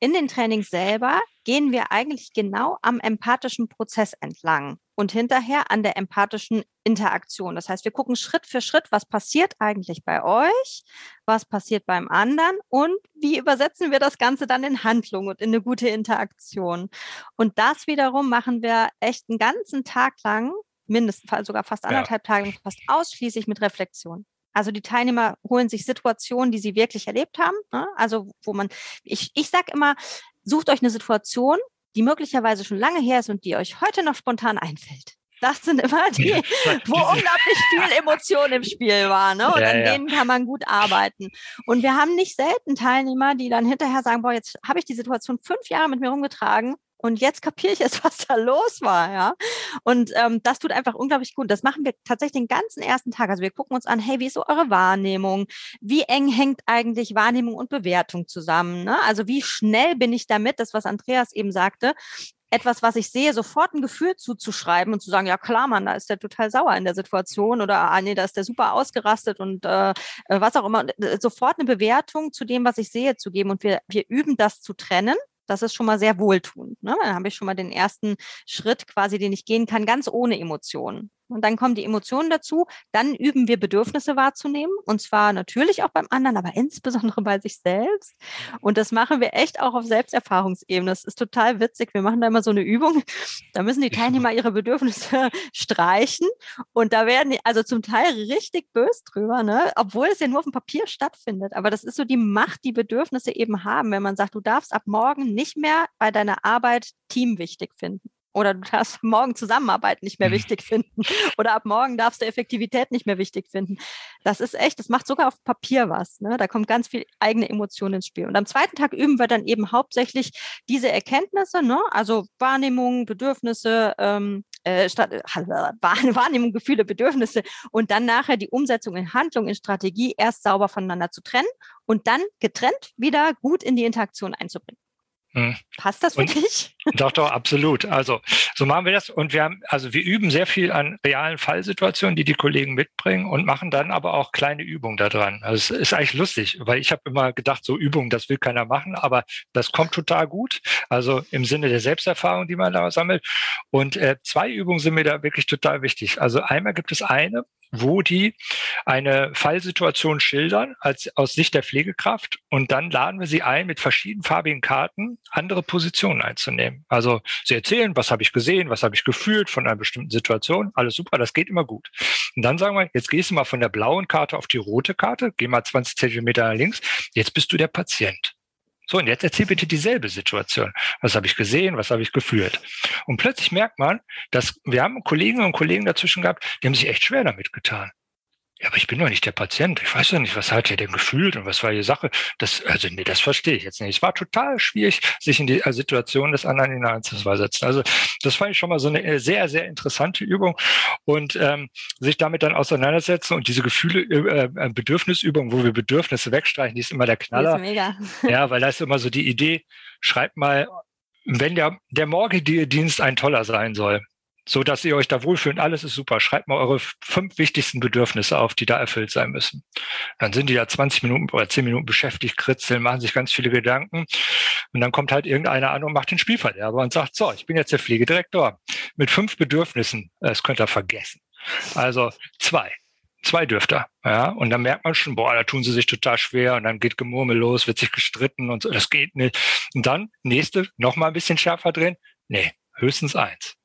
In den Trainings selber gehen wir eigentlich genau am empathischen Prozess entlang und hinterher an der empathischen Interaktion. Das heißt, wir gucken Schritt für Schritt, was passiert eigentlich bei euch, was passiert beim anderen und wie übersetzen wir das Ganze dann in Handlung und in eine gute Interaktion. Und das wiederum machen wir echt einen ganzen Tag lang, mindestens sogar fast anderthalb ja. Tage, fast ausschließlich mit Reflexion. Also die Teilnehmer holen sich Situationen, die sie wirklich erlebt haben. Ne? Also wo man, ich, ich sage immer, sucht euch eine Situation, die möglicherweise schon lange her ist und die euch heute noch spontan einfällt. Das sind immer die, wo unglaublich viel Emotion im Spiel war. Ne? Und ja, an ja. denen kann man gut arbeiten. Und wir haben nicht selten Teilnehmer, die dann hinterher sagen, boah, jetzt habe ich die Situation fünf Jahre mit mir rumgetragen und jetzt kapiere ich jetzt, was da los war, ja. Und ähm, das tut einfach unglaublich gut. Das machen wir tatsächlich den ganzen ersten Tag. Also wir gucken uns an, hey, wie ist so eure Wahrnehmung? Wie eng hängt eigentlich Wahrnehmung und Bewertung zusammen? Ne? Also wie schnell bin ich damit, das, was Andreas eben sagte, etwas, was ich sehe, sofort ein Gefühl zuzuschreiben und zu sagen, ja klar, Mann, da ist der total sauer in der Situation oder ah, nee, da ist der super ausgerastet und äh, äh was auch immer. Äh, sofort eine Bewertung zu dem, was ich sehe, zu geben. Und wir, wir üben das zu trennen. Das ist schon mal sehr wohltuend. Ne? Dann habe ich schon mal den ersten Schritt quasi, den ich gehen kann, ganz ohne Emotionen. Und dann kommen die Emotionen dazu. Dann üben wir Bedürfnisse wahrzunehmen. Und zwar natürlich auch beim anderen, aber insbesondere bei sich selbst. Und das machen wir echt auch auf Selbsterfahrungsebene. Das ist total witzig. Wir machen da immer so eine Übung. Da müssen die Teilnehmer ihre Bedürfnisse streichen. Und da werden die also zum Teil richtig bös drüber, ne? obwohl es ja nur auf dem Papier stattfindet. Aber das ist so die Macht, die Bedürfnisse eben haben, wenn man sagt, du darfst ab morgen nicht mehr bei deiner Arbeit Team wichtig finden. Oder du darfst morgen Zusammenarbeit nicht mehr mhm. wichtig finden. Oder ab morgen darfst du Effektivität nicht mehr wichtig finden. Das ist echt, das macht sogar auf Papier was. Ne? Da kommt ganz viel eigene Emotion ins Spiel. Und am zweiten Tag üben wir dann eben hauptsächlich diese Erkenntnisse, ne? also Wahrnehmung, Bedürfnisse, ähm, äh, statt, äh, Wahrnehmung, Gefühle, Bedürfnisse und dann nachher die Umsetzung in Handlung, in Strategie erst sauber voneinander zu trennen und dann getrennt wieder gut in die Interaktion einzubringen. Hm. Passt das für und, dich? Doch, doch, absolut. Also so machen wir das. Und wir haben, also wir üben sehr viel an realen Fallsituationen, die die Kollegen mitbringen und machen dann aber auch kleine Übungen da dran. Also es ist eigentlich lustig, weil ich habe immer gedacht, so Übungen, das will keiner machen, aber das kommt total gut. Also im Sinne der Selbsterfahrung, die man da sammelt. Und äh, zwei Übungen sind mir da wirklich total wichtig. Also einmal gibt es eine, wo die eine Fallsituation schildern als aus Sicht der Pflegekraft und dann laden wir sie ein, mit verschiedenfarbigen Karten andere Positionen einzunehmen. Also sie erzählen, was habe ich gesehen, was habe ich gefühlt von einer bestimmten Situation, alles super, das geht immer gut. Und dann sagen wir, jetzt gehst du mal von der blauen Karte auf die rote Karte, geh mal 20 Zentimeter nach links, jetzt bist du der Patient. So, und jetzt erzähl bitte dieselbe Situation. Was habe ich gesehen? Was habe ich gefühlt? Und plötzlich merkt man, dass wir haben Kolleginnen und Kollegen dazwischen gehabt, die haben sich echt schwer damit getan. Ja, aber ich bin doch nicht der Patient. Ich weiß doch nicht, was hat er denn gefühlt und was war die Sache. Das, also nee, das verstehe ich jetzt nicht. Es war total schwierig, sich in die äh, Situation des anderen hineinzuversetzen. Also das fand ich schon mal so eine äh, sehr, sehr interessante Übung und ähm, sich damit dann auseinandersetzen und diese Gefühle, äh, äh, Bedürfnisübung, wo wir Bedürfnisse wegstreichen, die ist immer der Knaller. mega. Ja, weil da ist immer so die Idee, schreibt mal, wenn der, der morgige Dienst ein toller sein soll, so dass ihr euch da wohlfühlt. Alles ist super. Schreibt mal eure fünf wichtigsten Bedürfnisse auf, die da erfüllt sein müssen. Dann sind die da 20 Minuten oder 10 Minuten beschäftigt, kritzeln, machen sich ganz viele Gedanken. Und dann kommt halt irgendeiner an und macht den Spielverderber und sagt, so, ich bin jetzt der Pflegedirektor mit fünf Bedürfnissen. Das könnt ihr vergessen. Also zwei. Zwei dürfte ja. Und dann merkt man schon, boah, da tun sie sich total schwer und dann geht Gemurmel los, wird sich gestritten und so, das geht nicht. Und dann, nächste, noch mal ein bisschen schärfer drehen. Nee, höchstens eins.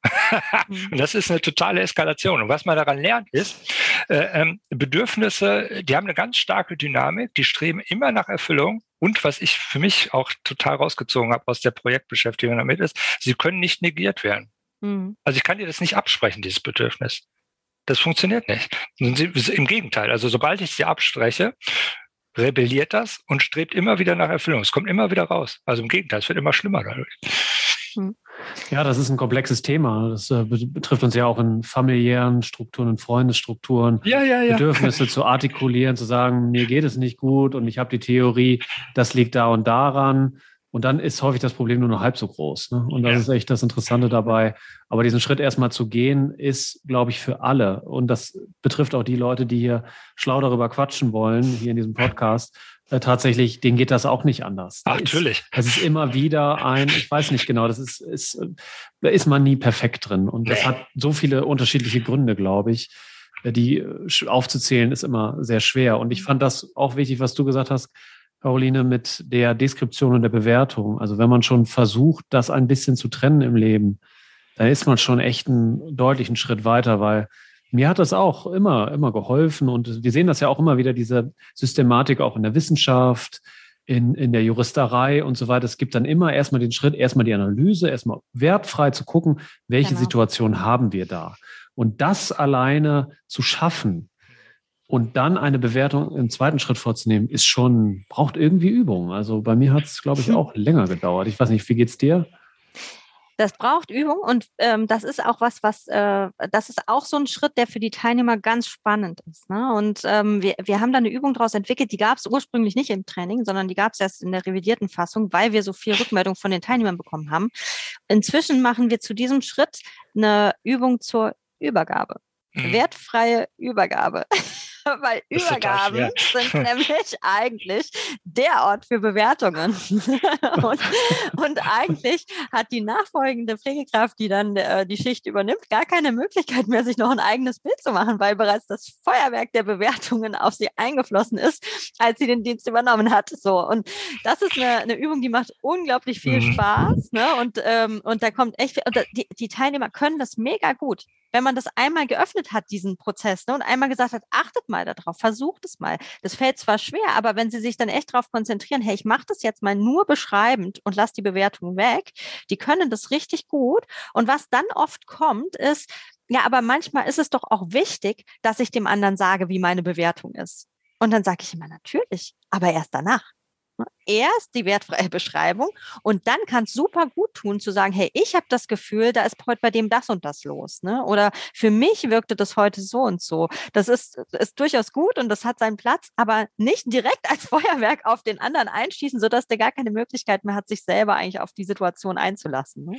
Mhm. und das ist eine totale Eskalation. Und was man daran lernt, ist, äh, ähm, Bedürfnisse, die haben eine ganz starke Dynamik, die streben immer nach Erfüllung. Und was ich für mich auch total rausgezogen habe aus der Projektbeschäftigung damit ist, sie können nicht negiert werden. Mhm. Also ich kann dir das nicht absprechen, dieses Bedürfnis. Das funktioniert nicht. Im Gegenteil, also sobald ich sie abspreche, rebelliert das und strebt immer wieder nach Erfüllung. Es kommt immer wieder raus. Also im Gegenteil, es wird immer schlimmer dadurch. Hm. Ja, das ist ein komplexes Thema. Das äh, betrifft uns ja auch in familiären Strukturen, in Freundesstrukturen, ja, ja, ja. Bedürfnisse zu artikulieren, zu sagen, mir geht es nicht gut und ich habe die Theorie, das liegt da und daran. Und dann ist häufig das Problem nur noch halb so groß. Ne? Und das ist echt das Interessante dabei. Aber diesen Schritt erstmal zu gehen, ist, glaube ich, für alle. Und das betrifft auch die Leute, die hier schlau darüber quatschen wollen, hier in diesem Podcast äh, tatsächlich, denen geht das auch nicht anders. Ach, natürlich. Das ist immer wieder ein, ich weiß nicht genau, das ist, ist da ist man nie perfekt drin. Und das nee. hat so viele unterschiedliche Gründe, glaube ich. Äh, die äh, aufzuzählen ist immer sehr schwer. Und ich mhm. fand das auch wichtig, was du gesagt hast, Caroline, mit der Deskription und der Bewertung. Also wenn man schon versucht, das ein bisschen zu trennen im Leben, dann ist man schon echt einen deutlichen Schritt weiter, weil mir hat das auch immer, immer geholfen. Und wir sehen das ja auch immer wieder, diese Systematik auch in der Wissenschaft, in, in der Juristerei und so weiter. Es gibt dann immer erstmal den Schritt, erstmal die Analyse, erstmal wertfrei zu gucken, welche genau. Situation haben wir da. Und das alleine zu schaffen und dann eine Bewertung im zweiten Schritt vorzunehmen, ist schon, braucht irgendwie Übung. Also bei mir hat es, glaube ich, auch länger gedauert. Ich weiß nicht, wie geht's dir? Das braucht Übung und ähm, das ist auch was, was, äh, das ist auch so ein Schritt, der für die Teilnehmer ganz spannend ist. Ne? Und ähm, wir, wir haben da eine Übung daraus entwickelt, die gab es ursprünglich nicht im Training, sondern die gab es erst in der revidierten Fassung, weil wir so viel Rückmeldung von den Teilnehmern bekommen haben. Inzwischen machen wir zu diesem Schritt eine Übung zur Übergabe. Mhm. Wertfreie Übergabe. weil Übergaben sind nämlich eigentlich der Ort für Bewertungen. und, und, eigentlich hat die nachfolgende Pflegekraft, die dann äh, die Schicht übernimmt, gar keine Möglichkeit mehr, sich noch ein eigenes Bild zu machen, weil bereits das Feuerwerk der Bewertungen auf sie eingeflossen ist, als sie den Dienst übernommen hat. So und das ist eine, eine Übung, die macht unglaublich viel mhm. Spaß. Ne? Und ähm, und da kommt echt viel, und die, die Teilnehmer können das mega gut wenn man das einmal geöffnet hat, diesen Prozess, ne, und einmal gesagt hat, achtet mal darauf, versucht es mal. Das fällt zwar schwer, aber wenn Sie sich dann echt darauf konzentrieren, hey, ich mache das jetzt mal nur beschreibend und lasse die Bewertung weg, die können das richtig gut. Und was dann oft kommt, ist, ja, aber manchmal ist es doch auch wichtig, dass ich dem anderen sage, wie meine Bewertung ist. Und dann sage ich immer, natürlich, aber erst danach. Erst die wertfreie Beschreibung und dann kann es super gut tun zu sagen, hey, ich habe das Gefühl, da ist heute bei dem das und das los. Ne? Oder für mich wirkte das heute so und so. Das ist, ist durchaus gut und das hat seinen Platz, aber nicht direkt als Feuerwerk auf den anderen einschießen, sodass der gar keine Möglichkeit mehr hat, sich selber eigentlich auf die Situation einzulassen. Ne?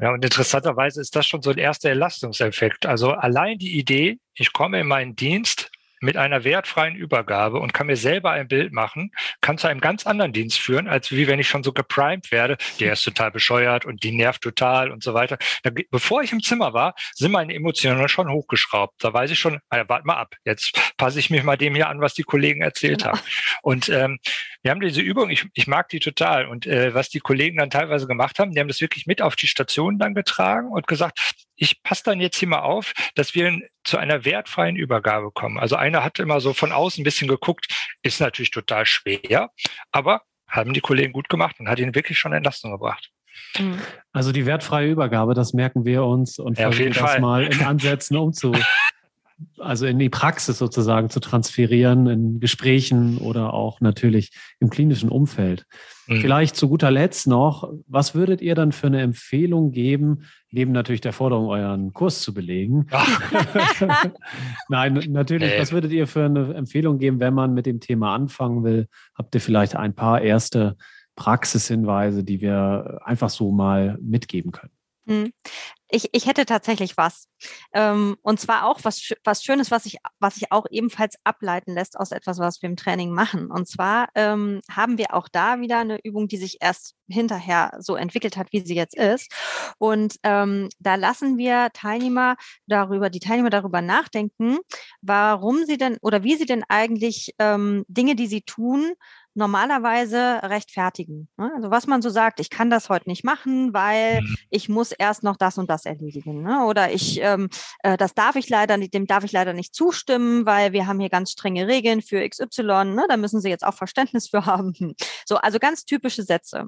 Ja, und interessanterweise ist das schon so ein erster Entlastungseffekt. Also allein die Idee, ich komme in meinen Dienst mit einer wertfreien Übergabe und kann mir selber ein Bild machen, kann zu einem ganz anderen Dienst führen, als wie wenn ich schon so geprimed werde, der ist total bescheuert und die nervt total und so weiter. Da, bevor ich im Zimmer war, sind meine Emotionen schon hochgeschraubt. Da weiß ich schon, ah, warte mal ab, jetzt passe ich mich mal dem hier an, was die Kollegen erzählt genau. haben. Und ähm, wir haben diese Übung, ich, ich mag die total. Und äh, was die Kollegen dann teilweise gemacht haben, die haben das wirklich mit auf die Station dann getragen und gesagt, ich passe dann jetzt hier mal auf, dass wir zu einer wertfreien Übergabe kommen. Also einer hat immer so von außen ein bisschen geguckt, ist natürlich total schwer, aber haben die Kollegen gut gemacht und hat ihnen wirklich schon Entlastung gebracht. Mhm. Also die wertfreie Übergabe, das merken wir uns und ja, versuchen das Fall. mal in Ansätzen umzu, also in die Praxis sozusagen zu transferieren, in Gesprächen oder auch natürlich im klinischen Umfeld. Mhm. Vielleicht zu guter Letzt noch, was würdet ihr dann für eine Empfehlung geben, neben natürlich der Forderung, euren Kurs zu belegen? Nein, natürlich, nee. was würdet ihr für eine Empfehlung geben, wenn man mit dem Thema anfangen will? Habt ihr vielleicht ein paar erste Praxishinweise, die wir einfach so mal mitgeben können? Mhm. Ich, ich hätte tatsächlich was. Ähm, und zwar auch was, was Schönes, was sich was ich auch ebenfalls ableiten lässt aus etwas, was wir im Training machen. Und zwar ähm, haben wir auch da wieder eine Übung, die sich erst hinterher so entwickelt hat, wie sie jetzt ist. Und ähm, da lassen wir Teilnehmer darüber, die Teilnehmer darüber nachdenken, warum sie denn oder wie sie denn eigentlich ähm, Dinge, die sie tun, normalerweise rechtfertigen. Ne? Also was man so sagt, ich kann das heute nicht machen, weil mhm. ich muss erst noch das und das erledigen. Ne? Oder ich, ähm, äh, das darf ich leider nicht, dem darf ich leider nicht zustimmen, weil wir haben hier ganz strenge Regeln für XY. Ne? Da müssen Sie jetzt auch Verständnis für haben. So, also ganz typische Sätze.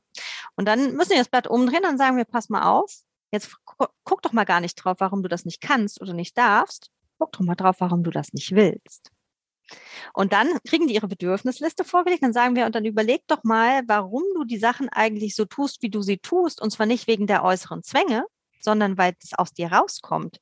Und dann müssen wir das Blatt umdrehen, dann sagen wir, pass mal auf, jetzt guck doch mal gar nicht drauf, warum du das nicht kannst oder nicht darfst. Guck doch mal drauf, warum du das nicht willst. Und dann kriegen die ihre Bedürfnisliste vorgelegt, dann sagen wir, und dann überleg doch mal, warum du die Sachen eigentlich so tust, wie du sie tust, und zwar nicht wegen der äußeren Zwänge, sondern weil es aus dir rauskommt.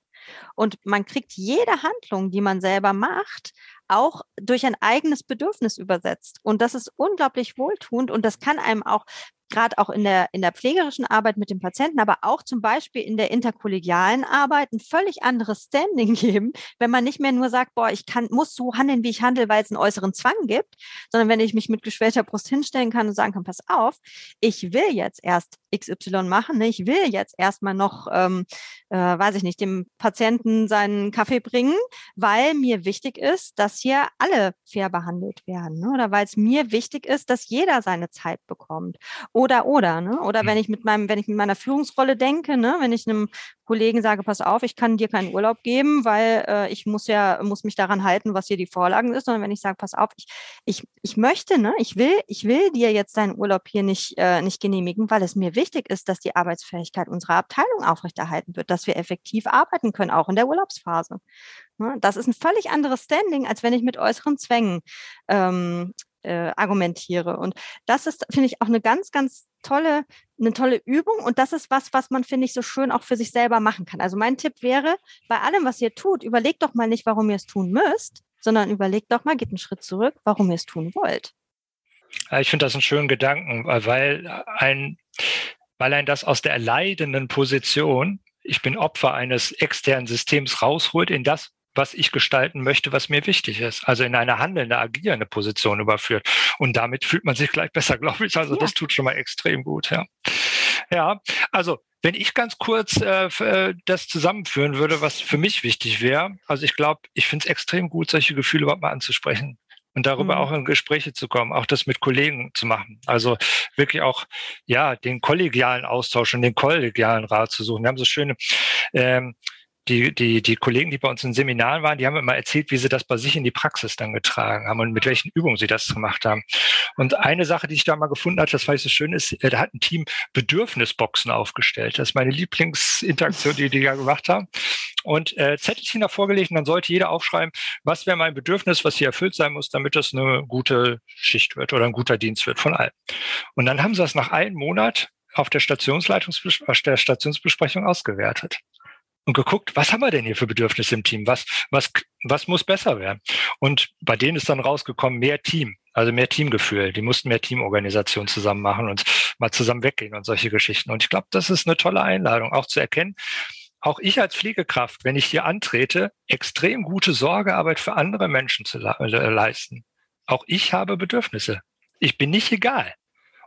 Und man kriegt jede Handlung, die man selber macht, auch durch ein eigenes Bedürfnis übersetzt. Und das ist unglaublich wohltuend und das kann einem auch gerade auch in der, in der pflegerischen Arbeit mit dem Patienten, aber auch zum Beispiel in der interkollegialen Arbeit ein völlig anderes Standing geben, wenn man nicht mehr nur sagt, boah, ich kann, muss so handeln, wie ich handle, weil es einen äußeren Zwang gibt, sondern wenn ich mich mit geschwellter Brust hinstellen kann und sagen kann, pass auf, ich will jetzt erst XY machen, ne? ich will jetzt erstmal noch, ähm, äh, weiß ich nicht, dem Patienten seinen Kaffee bringen, weil mir wichtig ist, dass hier alle fair behandelt werden ne? oder weil es mir wichtig ist, dass jeder seine Zeit bekommt oder, oder, ne? Oder wenn mhm. ich mit meinem, wenn ich mit meiner Führungsrolle denke, ne, wenn ich einem Kollegen sage, pass auf, ich kann dir keinen Urlaub geben, weil äh, ich muss ja, muss mich daran halten, was hier die Vorlagen ist, sondern wenn ich sage, pass auf, ich, ich, ich möchte, ne, ich will, ich will dir jetzt deinen Urlaub hier nicht, äh, nicht genehmigen, weil es mir wichtig ist, dass die Arbeitsfähigkeit unserer Abteilung aufrechterhalten wird, dass wir effektiv arbeiten können, auch in der Urlaubsphase. Ne? Das ist ein völlig anderes Standing, als wenn ich mit äußeren Zwängen ähm, äh, argumentiere. Und das ist, finde ich, auch eine ganz, ganz tolle, eine tolle Übung. Und das ist was, was man, finde ich, so schön auch für sich selber machen kann. Also mein Tipp wäre, bei allem, was ihr tut, überlegt doch mal nicht, warum ihr es tun müsst, sondern überlegt doch mal, geht einen Schritt zurück, warum ihr es tun wollt. Ich finde das einen schönen Gedanken, weil ein, weil ein das aus der erleidenden Position, ich bin Opfer eines externen Systems rausholt in das, was ich gestalten möchte, was mir wichtig ist. Also in eine handelnde, agierende Position überführt. Und damit fühlt man sich gleich besser, glaube ich. Also ja. das tut schon mal extrem gut, ja. Ja, also wenn ich ganz kurz äh, äh das zusammenführen würde, was für mich wichtig wäre, also ich glaube, ich finde es extrem gut, solche Gefühle überhaupt mal anzusprechen und darüber mhm. auch in Gespräche zu kommen, auch das mit Kollegen zu machen. Also wirklich auch ja den kollegialen Austausch und den kollegialen Rat zu suchen. Wir haben so schöne ähm, die, die, die Kollegen, die bei uns in Seminaren waren, die haben immer erzählt, wie sie das bei sich in die Praxis dann getragen haben und mit welchen Übungen sie das gemacht haben. Und eine Sache, die ich da mal gefunden habe, das fand ich so schön, ist, äh, da hat ein Team Bedürfnisboxen aufgestellt. Das ist meine Lieblingsinteraktion, die die da gemacht haben. Und äh, Zettelchen da vorgelegt und dann sollte jeder aufschreiben, was wäre mein Bedürfnis, was hier erfüllt sein muss, damit das eine gute Schicht wird oder ein guter Dienst wird von allen. Und dann haben sie das nach einem Monat auf der, Stationsleitungs der Stationsbesprechung ausgewertet und geguckt, was haben wir denn hier für Bedürfnisse im Team? Was, was, was muss besser werden? Und bei denen ist dann rausgekommen, mehr Team, also mehr Teamgefühl. Die mussten mehr Teamorganisation zusammen machen und mal zusammen weggehen und solche Geschichten. Und ich glaube, das ist eine tolle Einladung, auch zu erkennen, auch ich als Pflegekraft, wenn ich hier antrete, extrem gute Sorgearbeit für andere Menschen zu le leisten. Auch ich habe Bedürfnisse. Ich bin nicht egal.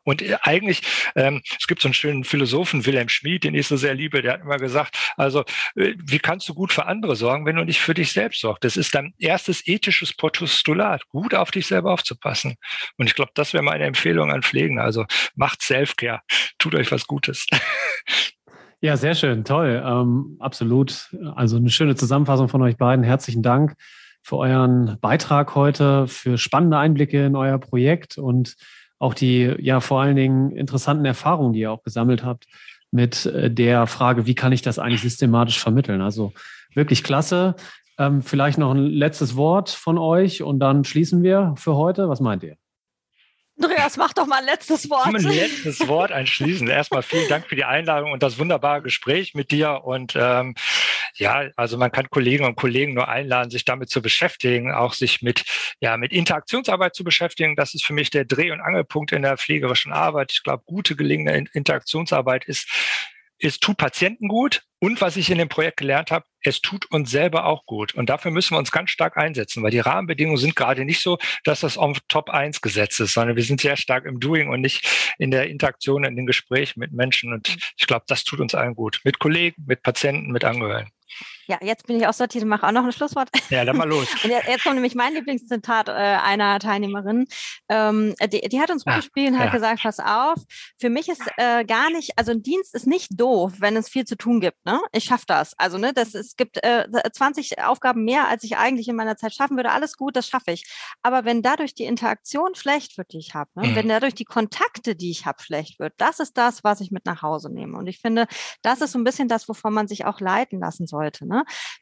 Und äh, eigentlich, ähm, es gibt so einen schönen Philosophen, Wilhelm Schmid, den ich so sehr liebe, der hat immer gesagt, also äh, wie kannst du gut für andere sorgen, wenn du nicht für dich selbst sorgst? Das ist dein erstes ethisches Postulat, gut auf dich selber aufzupassen. Und ich glaube, das wäre meine Empfehlung an Pflegende. Also macht Selfcare, tut euch was Gutes. Ja, sehr schön, toll. Ähm, absolut. Also eine schöne Zusammenfassung von euch beiden. Herzlichen Dank für euren Beitrag heute, für spannende Einblicke in euer Projekt und auch die ja vor allen Dingen interessanten Erfahrungen, die ihr auch gesammelt habt mit äh, der Frage, wie kann ich das eigentlich systematisch vermitteln? Also wirklich klasse. Ähm, vielleicht noch ein letztes Wort von euch und dann schließen wir für heute. Was meint ihr? Andreas, mach doch mal ein letztes Wort. Ein letztes Wort anschließen. Erstmal vielen Dank für die Einladung und das wunderbare Gespräch mit dir. Und ähm, ja, also man kann Kollegen und Kollegen nur einladen, sich damit zu beschäftigen, auch sich mit, ja, mit Interaktionsarbeit zu beschäftigen. Das ist für mich der Dreh- und Angelpunkt in der pflegerischen Arbeit. Ich glaube, gute gelingende Interaktionsarbeit ist es tut Patienten gut und was ich in dem Projekt gelernt habe, es tut uns selber auch gut. Und dafür müssen wir uns ganz stark einsetzen, weil die Rahmenbedingungen sind gerade nicht so, dass das auf Top 1 gesetzt ist, sondern wir sind sehr stark im Doing und nicht in der Interaktion, in den Gesprächen mit Menschen. Und ich glaube, das tut uns allen gut. Mit Kollegen, mit Patienten, mit Angehörigen. Ja, jetzt bin ich auch sortiert und mache auch noch ein Schlusswort. Ja, dann mal los. Und jetzt kommt nämlich mein Lieblingszitat äh, einer Teilnehmerin. Ähm, die, die, hat uns ah, gespielt und hat ja. gesagt, pass auf, für mich ist äh, gar nicht, also ein Dienst ist nicht doof, wenn es viel zu tun gibt. Ne? Ich schaffe das. Also ne, das, es gibt äh, 20 Aufgaben mehr, als ich eigentlich in meiner Zeit schaffen würde. Alles gut, das schaffe ich. Aber wenn dadurch die Interaktion schlecht wird, die ich habe, ne? Mhm. wenn dadurch die Kontakte, die ich habe, schlecht wird, das ist das, was ich mit nach Hause nehme. Und ich finde, das ist so ein bisschen das, wovon man sich auch leiten lassen sollte.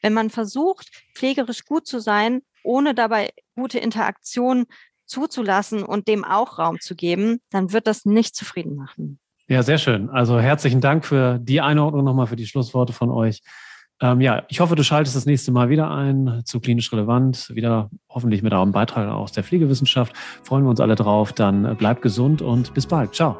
Wenn man versucht, pflegerisch gut zu sein, ohne dabei gute Interaktion zuzulassen und dem auch Raum zu geben, dann wird das nicht zufrieden machen. Ja, sehr schön. Also herzlichen Dank für die Einordnung nochmal für die Schlussworte von euch. Ähm, ja, ich hoffe, du schaltest das nächste Mal wieder ein zu klinisch relevant, wieder hoffentlich mit einem Beitrag aus der Pflegewissenschaft. Freuen wir uns alle drauf. Dann bleib gesund und bis bald. Ciao.